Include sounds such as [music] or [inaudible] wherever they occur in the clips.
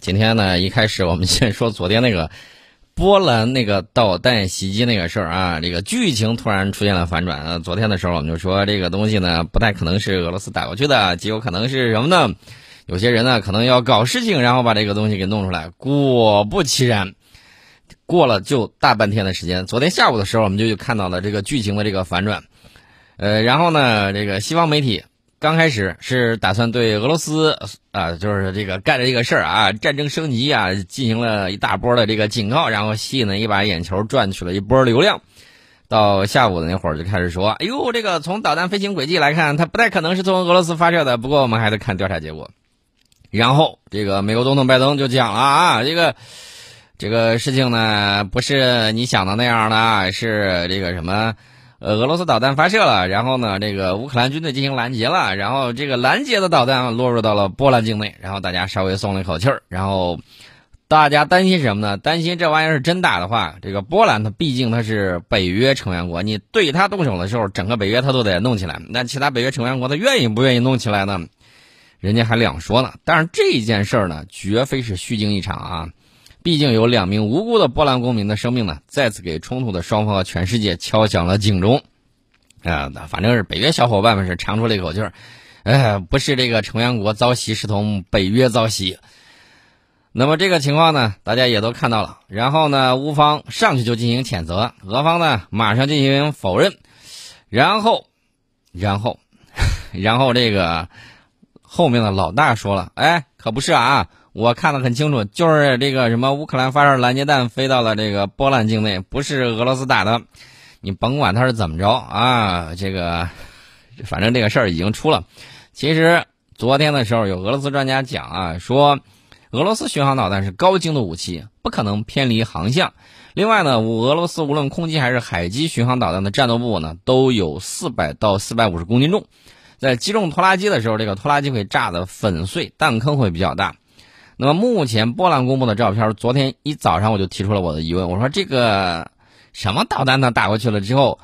今天呢，一开始我们先说昨天那个波兰那个导弹袭击那个事儿啊，这个剧情突然出现了反转。呃，昨天的时候我们就说这个东西呢，不太可能是俄罗斯打过去的，极有可能是什么呢？有些人呢可能要搞事情，然后把这个东西给弄出来。果不其然，过了就大半天的时间，昨天下午的时候我们就看到了这个剧情的这个反转。呃，然后呢，这个西方媒体。刚开始是打算对俄罗斯啊，就是这个干的这个事儿啊，战争升级啊，进行了一大波的这个警告，然后吸引了一把眼球，赚取了一波流量。到下午的那会儿就开始说：“哎呦，这个从导弹飞行轨迹来看，它不太可能是从俄罗斯发射的。不过我们还得看调查结果。”然后这个美国总统拜登就讲了啊，这个这个事情呢，不是你想的那样的，是这个什么。呃，俄罗斯导弹发射了，然后呢，这个乌克兰军队进行拦截了，然后这个拦截的导弹落入到了波兰境内，然后大家稍微松了一口气儿。然后大家担心什么呢？担心这玩意儿是真打的话，这个波兰它毕竟它是北约成员国，你对他动手的时候，整个北约他都得弄起来。那其他北约成员国他愿意不愿意弄起来呢？人家还两说呢。但是这件事儿呢，绝非是虚惊一场啊。毕竟有两名无辜的波兰公民的生命呢，再次给冲突的双方和全世界敲响了警钟。啊，反正是北约小伙伴们是长出了一口气儿，哎，不是这个成员国遭袭，是同北约遭袭。那么这个情况呢，大家也都看到了。然后呢，乌方上去就进行谴责，俄方呢马上进行否认。然后，然后，然后这个后面的老大说了：“哎，可不是啊。”我看得很清楚，就是这个什么乌克兰发射拦截弹飞到了这个波兰境内，不是俄罗斯打的。你甭管他是怎么着啊，这个 [laughs] 反正这个事儿已经出了。其实昨天的时候有俄罗斯专家讲啊，说俄罗斯巡航导弹是高精度武器，不可能偏离航向。另外呢，俄罗斯无论空机还是海基巡航导弹的战斗部呢，都有四百到四百五十公斤重，在击中拖拉机的时候，这个拖拉机会炸得粉碎，弹坑会比较大。那么目前波兰公布的照片，昨天一早上我就提出了我的疑问，我说这个什么导弹呢打过去了之后，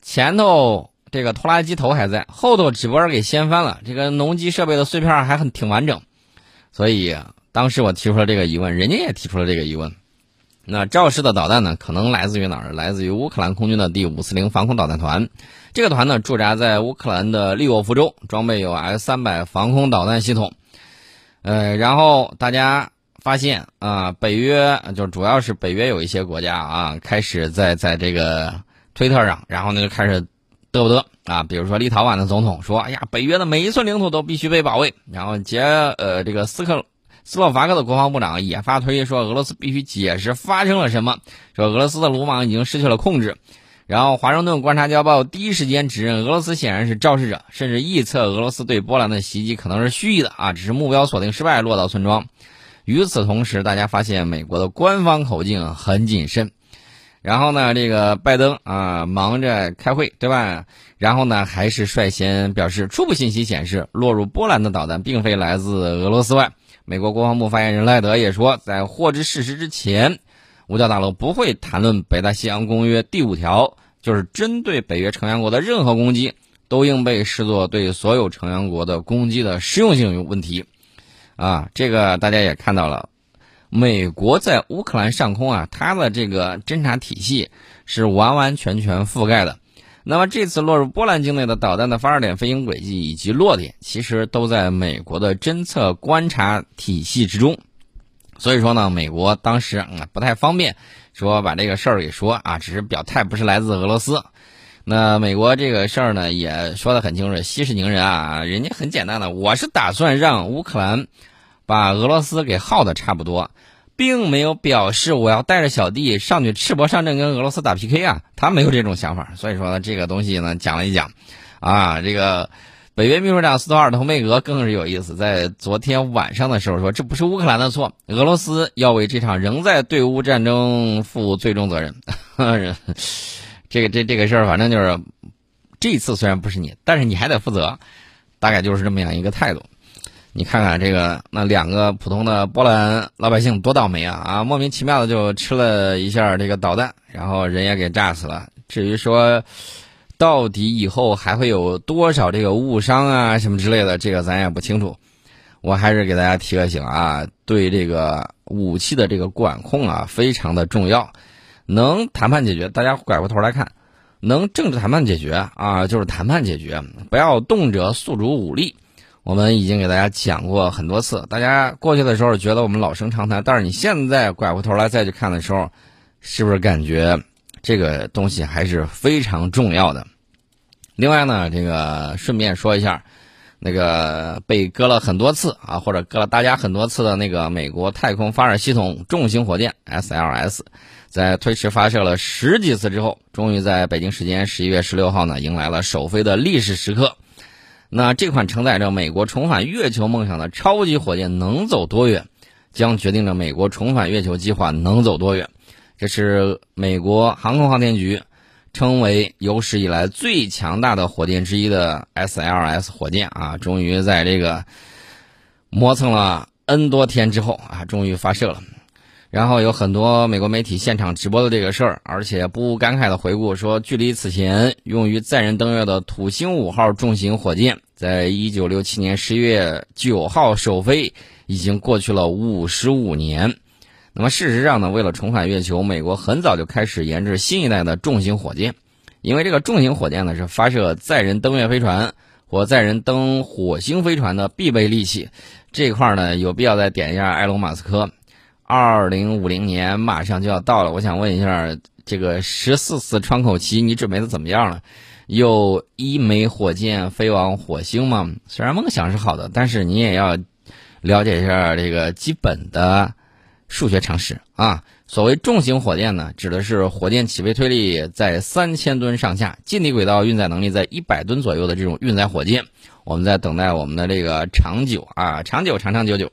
前头这个拖拉机头还在，后头只不过给掀翻了，这个农机设备的碎片还很挺完整，所以当时我提出了这个疑问，人家也提出了这个疑问。那肇事的导弹呢，可能来自于哪儿？来自于乌克兰空军的第五四零防空导弹团，这个团呢驻扎在乌克兰的利沃夫州，装备有 S 三百防空导弹系统。呃，然后大家发现啊，北约就主要是北约有一些国家啊，开始在在这个推特上，然后呢就开始嘚不嘚啊，比如说立陶宛的总统说：“哎呀，北约的每一寸领土都必须被保卫。”然后捷呃这个斯克斯洛伐克的国防部长也发推说：“俄罗斯必须解释发生了什么，说俄罗斯的鲁莽已经失去了控制。”然后，《华盛顿观察家报》第一时间指认俄罗斯显然是肇事者，甚至臆测俄罗斯对波兰的袭击可能是蓄意的啊，只是目标锁定失败，落到村庄。与此同时，大家发现美国的官方口径很谨慎。然后呢，这个拜登啊忙着开会，对吧？然后呢，还是率先表示，初步信息显示，落入波兰的导弹并非来自俄罗斯外。美国国防部发言人赖德也说，在获知事实之前。五角大楼不会谈论北大西洋公约第五条，就是针对北约成员国的任何攻击都应被视作对所有成员国的攻击的实用性问题。啊，这个大家也看到了，美国在乌克兰上空啊，它的这个侦察体系是完完全全覆盖的。那么这次落入波兰境内的导弹的发射点、飞行轨迹以及落点，其实都在美国的侦测观察体系之中。所以说呢，美国当时嗯不太方便说把这个事儿给说啊，只是表态不是来自俄罗斯。那美国这个事儿呢也说得很清楚，息事宁人啊，人家很简单的，我是打算让乌克兰把俄罗斯给耗的差不多，并没有表示我要带着小弟上去赤膊上阵跟俄罗斯打 PK 啊，他没有这种想法。所以说呢，这个东西呢讲了一讲，啊，这个。北约秘书长斯托尔滕贝格更是有意思，在昨天晚上的时候说：“这不是乌克兰的错，俄罗斯要为这场仍在对乌战争负最终责任。”这个这这个事儿，反正就是这次虽然不是你，但是你还得负责，大概就是这么样一个态度。你看看这个，那两个普通的波兰老百姓多倒霉啊啊！莫名其妙的就吃了一下这个导弹，然后人也给炸死了。至于说，到底以后还会有多少这个误伤啊什么之类的，这个咱也不清楚。我还是给大家提个醒啊，对这个武器的这个管控啊，非常的重要。能谈判解决，大家拐过头来看，能政治谈判解决啊，就是谈判解决，不要动辄诉诸武力。我们已经给大家讲过很多次，大家过去的时候觉得我们老生常谈，但是你现在拐过头来再去看的时候，是不是感觉这个东西还是非常重要的？另外呢，这个顺便说一下。那个被割了很多次啊，或者割了大家很多次的那个美国太空发射系统重型火箭 SLS，在推迟发射了十几次之后，终于在北京时间十一月十六号呢，迎来了首飞的历史时刻。那这款承载着美国重返月球梦想的超级火箭能走多远，将决定着美国重返月球计划能走多远。这是美国航空航天局。称为有史以来最强大的火箭之一的 SLS 火箭啊，终于在这个磨蹭了 N 多天之后啊，终于发射了。然后有很多美国媒体现场直播的这个事儿，而且不无感慨的回顾说，距离此前用于载人登月的土星五号重型火箭，在一九六七年十月九号首飞，已经过去了五十五年。那么事实上呢，为了重返月球，美国很早就开始研制新一代的重型火箭。因为这个重型火箭呢，是发射载人登月飞船或载人登火星飞船的必备利器。这块呢，有必要再点一下埃隆·马斯克。二零五零年马上就要到了，我想问一下，这个十四次窗口期你准备的怎么样了？有一枚火箭飞往火星吗？虽然梦想是好的，但是你也要了解一下这个基本的。数学常识啊，所谓重型火箭呢，指的是火箭起飞推力在三千吨上下，近地轨道运载能力在一百吨左右的这种运载火箭。我们在等待我们的这个长久啊，长久长长久久。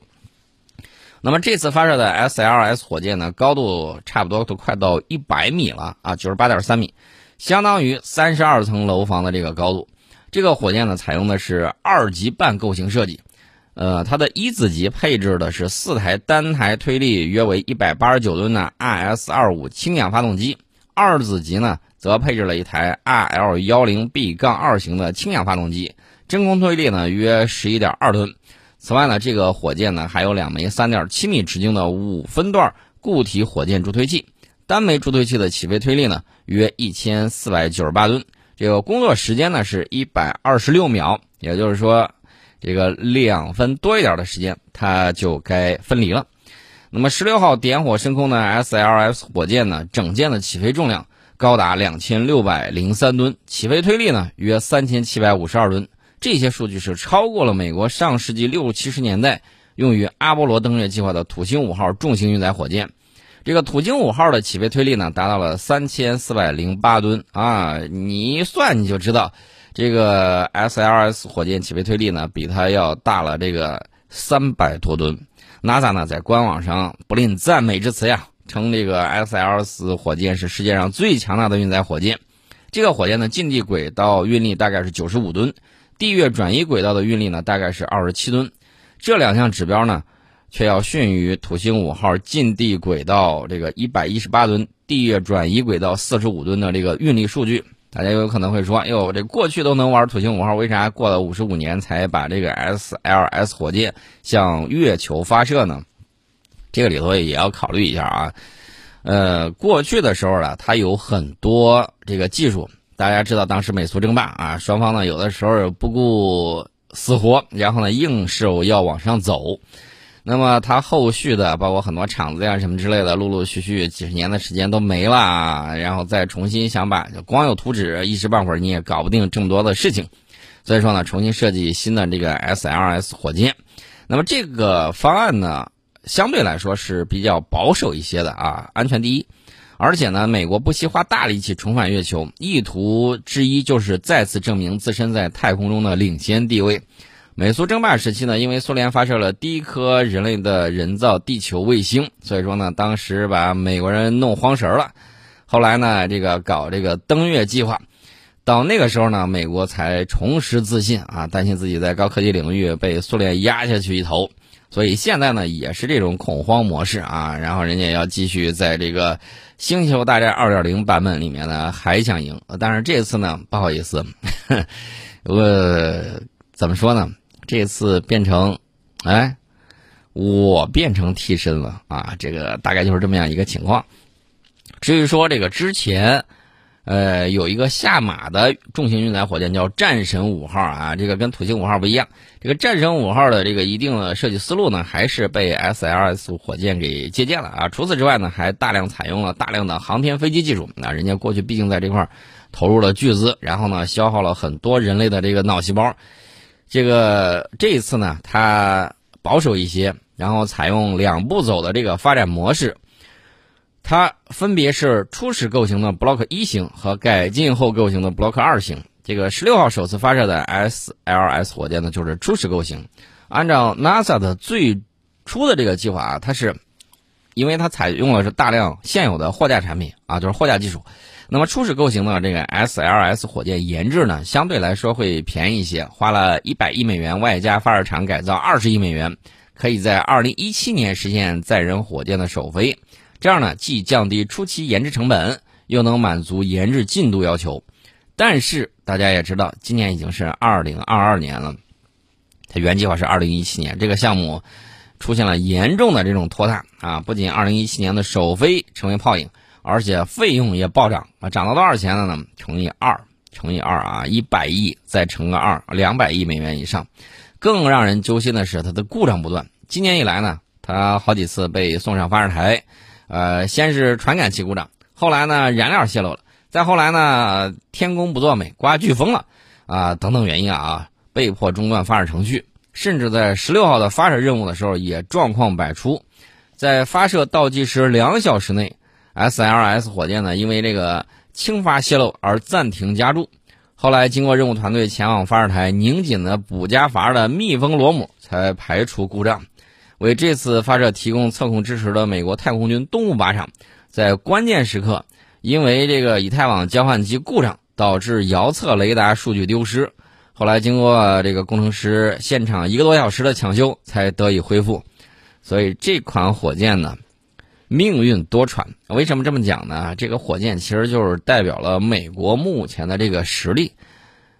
那么这次发射的 SLS 火箭呢，高度差不多都快到一百米了啊，九十八点三米，相当于三十二层楼房的这个高度。这个火箭呢，采用的是二级半构型设计。呃，它的一子级配置的是四台单台推力约为一百八十九吨的 RS 二五氢氧发动机，二子级呢则配置了一台 RL 幺零 B 杠二型的氢氧发动机，真空推力呢约十一点二吨。此外呢，这个火箭呢还有两枚三点七米直径的五分段固体火箭助推器，单枚助推器的起飞推力呢约一千四百九十八吨，这个工作时间呢是一百二十六秒，也就是说。这个两分多一点的时间，它就该分离了。那么十六号点火升空的 SLS 火箭呢，整件的起飞重量高达两千六百零三吨，起飞推力呢约三千七百五十二吨。这些数据是超过了美国上世纪六七十年代用于阿波罗登月计划的土星五号重型运载火箭。这个土星五号的起飞推力呢达到了三千四百零八吨啊，你一算你就知道。这个 SLS 火箭起飞推力呢，比它要大了这个三百多吨。NASA 呢在官网上不吝赞美之词呀，称这个 SLS 火箭是世界上最强大的运载火箭。这个火箭的近地轨道运力大概是九十五吨，地月转移轨道的运力呢大概是二十七吨。这两项指标呢，却要逊于土星五号近地轨道这个一百一十八吨，地月转移轨道四十五吨的这个运力数据。大家有可能会说：“哎呦，这过去都能玩土星五号，为啥过了五十五年才把这个 SLS 火箭向月球发射呢？”这个里头也要考虑一下啊。呃，过去的时候呢，它有很多这个技术。大家知道，当时美苏争霸啊，双方呢有的时候不顾死活，然后呢硬是要往上走。那么它后续的包括很多厂子呀什么之类的，陆陆续续几十年的时间都没了，然后再重新想把光有图纸一时半会儿你也搞不定这么多的事情，所以说呢，重新设计新的这个 SLS 火箭。那么这个方案呢，相对来说是比较保守一些的啊，安全第一，而且呢，美国不惜花大力气重返月球，意图之一就是再次证明自身在太空中的领先地位。美苏争霸时期呢，因为苏联发射了第一颗人类的人造地球卫星，所以说呢，当时把美国人弄慌神了。后来呢，这个搞这个登月计划，到那个时候呢，美国才重拾自信啊，担心自己在高科技领域被苏联压下去一头，所以现在呢，也是这种恐慌模式啊。然后人家要继续在这个星球大战二点零版本里面呢，还想赢。但是这次呢，不好意思，我 [laughs] 怎么说呢？这次变成哎，我变成替身了啊！这个大概就是这么样一个情况。至于说这个之前。呃，有一个下马的重型运载火箭叫战神五号啊，这个跟土星五号不一样。这个战神五号的这个一定的设计思路呢，还是被 SLS 火箭给借鉴了啊。除此之外呢，还大量采用了大量的航天飞机技术。那人家过去毕竟在这块投入了巨资，然后呢，消耗了很多人类的这个脑细胞。这个这一次呢，它保守一些，然后采用两步走的这个发展模式。它分别是初始构型的 Block 一型和改进后构型的 Block 二型。这个十六号首次发射的 SLS 火箭呢，就是初始构型。按照 NASA 的最初的这个计划啊，它是因为它采用的是大量现有的货架产品啊，就是货架技术。那么初始构型的这个 SLS 火箭研制呢，相对来说会便宜一些，花了一百亿美元，外加发射场改造二十亿美元，可以在二零一七年实现载人火箭的首飞。这样呢，既降低初期研制成本，又能满足研制进度要求。但是大家也知道，今年已经是二零二二年了，它原计划是二零一七年。这个项目出现了严重的这种拖沓啊！不仅二零一七年的首飞成为泡影，而且费用也暴涨啊！涨到多少钱了呢？乘以二，乘以二啊，一百亿再乘个二，两百亿美元以上。更让人揪心的是，它的故障不断。今年以来呢，它好几次被送上发射台。呃，先是传感器故障，后来呢燃料泄漏了，再后来呢天公不作美，刮飓风了，啊等等原因啊，被迫中断发射程序，甚至在十六号的发射任务的时候也状况百出，在发射倒计时两小时内，SLS 火箭呢因为这个氢发泄漏而暂停加注，后来经过任务团队前往发射台拧紧了补加阀的密封螺母，才排除故障。为这次发射提供测控支持的美国太空军东部靶场，在关键时刻，因为这个以太网交换机故障，导致遥测雷达数据丢失。后来经过这个工程师现场一个多小时的抢修，才得以恢复。所以这款火箭呢，命运多舛。为什么这么讲呢？这个火箭其实就是代表了美国目前的这个实力。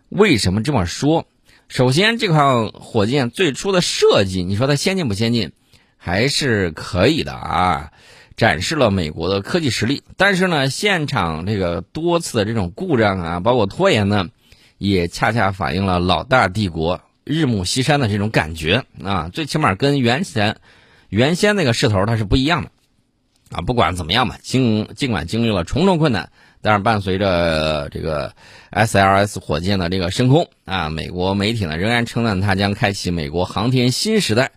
为什么这么说？首先，这款火箭最初的设计，你说它先进不先进，还是可以的啊，展示了美国的科技实力。但是呢，现场这个多次的这种故障啊，包括拖延呢，也恰恰反映了老大帝国日暮西山的这种感觉啊。最起码跟原先原先那个势头它是不一样的啊。不管怎么样吧，经尽管经历了重重困难。但是伴随着这个 SLS 火箭的这个升空啊，美国媒体呢仍然称赞它将开启美国航天新时代。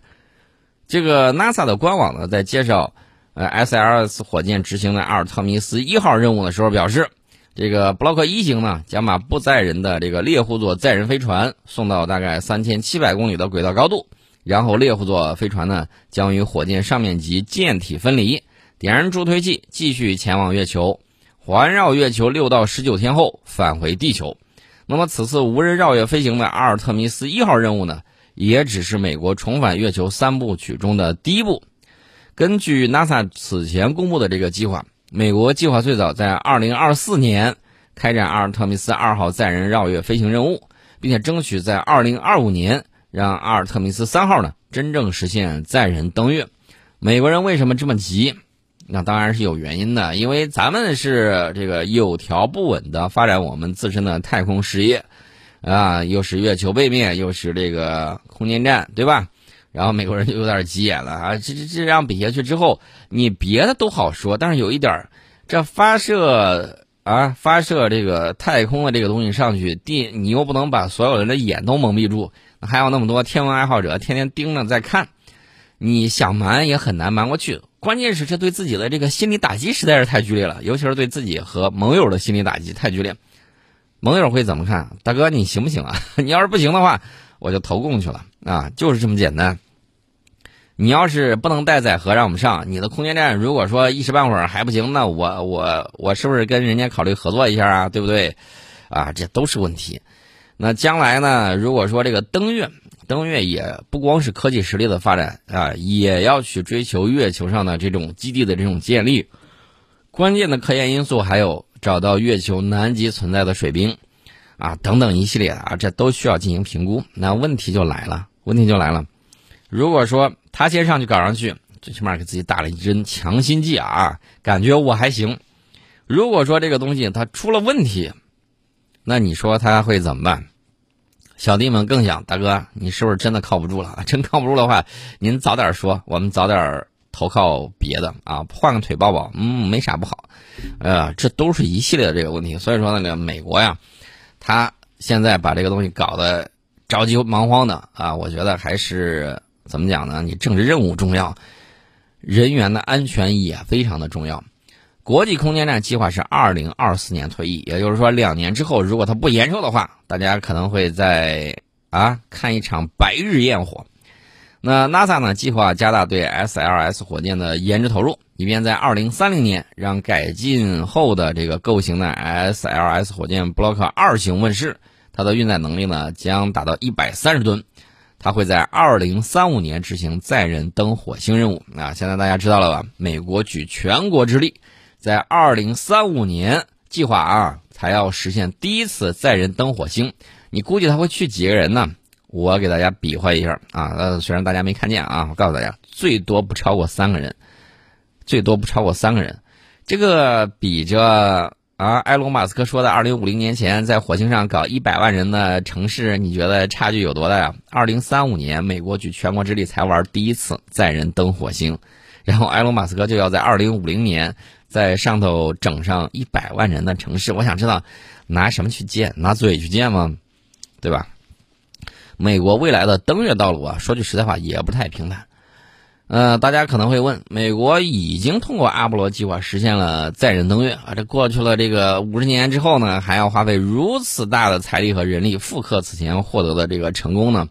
这个 NASA 的官网呢在介绍呃 SLS 火箭执行的阿尔特弥斯一号任务的时候表示，这个 Block 一型呢将把不载人的这个猎户座载人飞船送到大概三千七百公里的轨道高度，然后猎户座飞船呢将与火箭上面级舰体分离，点燃助推器，继续前往月球。环绕月球六到十九天后返回地球，那么此次无人绕月飞行的阿尔特弥斯一号任务呢，也只是美国重返月球三部曲中的第一步。根据 NASA 此前公布的这个计划，美国计划最早在二零二四年开展阿尔特弥斯二号载人绕月飞行任务，并且争取在二零二五年让阿尔特弥斯三号呢真正实现载人登月。美国人为什么这么急？那当然是有原因的，因为咱们是这个有条不紊的发展我们自身的太空事业，啊，又是月球背面，又是这个空间站，对吧？然后美国人就有点急眼了啊，这这这样比下去之后，你别的都好说，但是有一点，这发射啊，发射这个太空的这个东西上去，地你又不能把所有人的眼都蒙蔽住，还有那么多天文爱好者天天盯着在看，你想瞒也很难瞒过去。关键是这对自己的这个心理打击实在是太剧烈了，尤其是对自己和盟友的心理打击太剧烈。盟友会怎么看？大哥，你行不行啊？[laughs] 你要是不行的话，我就投共去了啊，就是这么简单。你要是不能带载荷让我们上，你的空间站如果说一时半会儿还不行，那我我我是不是跟人家考虑合作一下啊？对不对？啊，这都是问题。那将来呢？如果说这个登月。登月也不光是科技实力的发展啊，也要去追求月球上的这种基地的这种建立。关键的科研因素还有找到月球南极存在的水冰，啊等等一系列啊，这都需要进行评估。那问题就来了，问题就来了，如果说他先上去搞上去，最起码给自己打了一针强心剂啊，感觉我还行。如果说这个东西它出了问题，那你说他会怎么办？小弟们更想，大哥，你是不是真的靠不住了？[laughs] 真靠不住的话，您早点说，我们早点投靠别的啊，换个腿抱抱，嗯，没啥不好。呃，这都是一系列的这个问题。所以说呢，美国呀，他现在把这个东西搞得着急忙慌的啊，我觉得还是怎么讲呢？你政治任务重要，人员的安全也非常的重要。国际空间站计划是二零二四年退役，也就是说两年之后，如果它不延寿的话，大家可能会在啊看一场白日焰火。那 NASA 呢计划加大对 SLS 火箭的研制投入，以便在二零三零年让改进后的这个构型的 SLS 火箭 Block 二型问世，它的运载能力呢将达到一百三十吨，它会在二零三五年执行载人登火星任务。啊，现在大家知道了吧？美国举全国之力。在二零三五年计划啊，才要实现第一次载人登火星。你估计他会去几个人呢？我给大家比划一下啊，呃，虽然大家没看见啊，我告诉大家，最多不超过三个人，最多不超过三个人。这个比着啊，埃隆·马斯克说的二零五零年前在火星上搞一百万人的城市，你觉得差距有多大呀？二零三五年，美国举全国之力才玩第一次载人登火星，然后埃隆·马斯克就要在二零五零年。在上头整上一百万人的城市，我想知道拿什么去建？拿嘴去建吗？对吧？美国未来的登月道路啊，说句实在话也不太平坦。呃，大家可能会问，美国已经通过阿波罗计划实现了载人登月啊，这过去了这个五十年之后呢，还要花费如此大的财力和人力复刻此前获得的这个成功呢？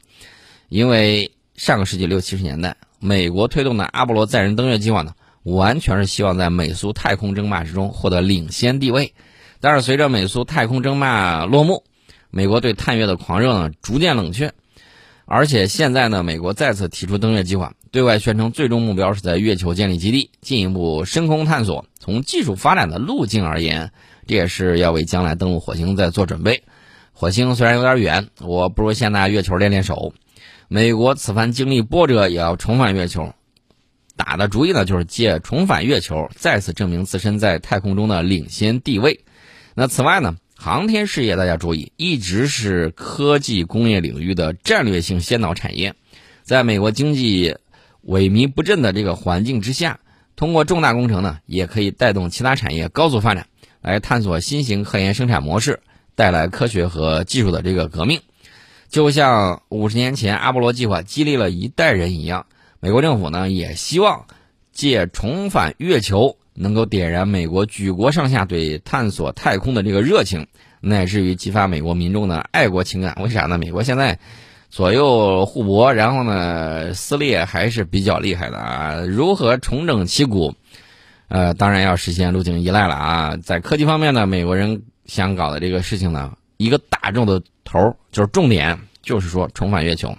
因为上个世纪六七十年代，美国推动的阿波罗载人登月计划呢。完全是希望在美苏太空争霸之中获得领先地位，但是随着美苏太空争霸落幕，美国对探月的狂热呢逐渐冷却，而且现在呢，美国再次提出登月计划，对外宣称最终目标是在月球建立基地，进一步深空探索。从技术发展的路径而言，这也是要为将来登陆火星在做准备。火星虽然有点远，我不如先拿月球练练手。美国此番经历波折，也要重返月球。打的主意呢，就是借重返月球，再次证明自身在太空中的领先地位。那此外呢，航天事业大家注意，一直是科技工业领域的战略性先导产业。在美国经济萎靡不振的这个环境之下，通过重大工程呢，也可以带动其他产业高速发展，来探索新型科研生产模式，带来科学和技术的这个革命。就像五十年前阿波罗计划激励了一代人一样。美国政府呢也希望借重返月球，能够点燃美国举国上下对探索太空的这个热情，乃至于激发美国民众的爱国情感。为啥呢？美国现在左右互搏，然后呢撕裂还是比较厉害的啊。如何重整旗鼓？呃，当然要实现路径依赖了啊。在科技方面呢，美国人想搞的这个事情呢，一个大众的头就是重点，就是说重返月球。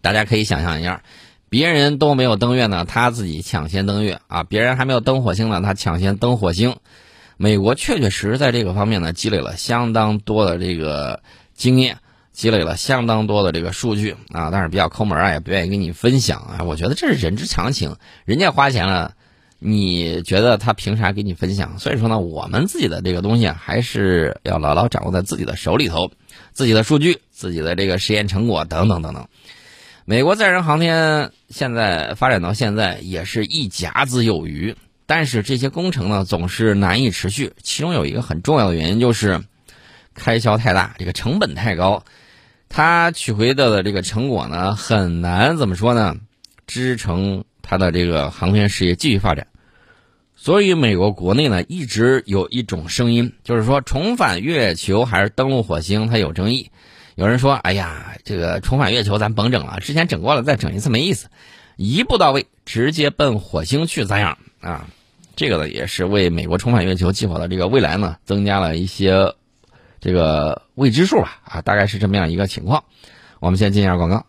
大家可以想象一下。别人都没有登月呢，他自己抢先登月啊！别人还没有登火星呢，他抢先登火星。美国确确实实在这个方面呢，积累了相当多的这个经验，积累了相当多的这个数据啊。但是比较抠门啊，也不愿意跟你分享啊。我觉得这是人之常情，人家花钱了，你觉得他凭啥给你分享？所以说呢，我们自己的这个东西，还是要牢牢掌握在自己的手里头，自己的数据、自己的这个实验成果等等等等。美国载人航天现在发展到现在也是一甲子有余，但是这些工程呢总是难以持续。其中有一个很重要的原因就是开销太大，这个成本太高，它取回的这个成果呢很难怎么说呢，支撑它的这个航天事业继续发展。所以美国国内呢一直有一种声音，就是说重返月球还是登陆火星，它有争议。有人说：“哎呀，这个重返月球咱甭整了，之前整过了，再整一次没意思，一步到位，直接奔火星去咋样啊？”这个呢，也是为美国重返月球计划的这个未来呢，增加了一些这个未知数吧啊，大概是这么样一个情况。我们先进一下广告。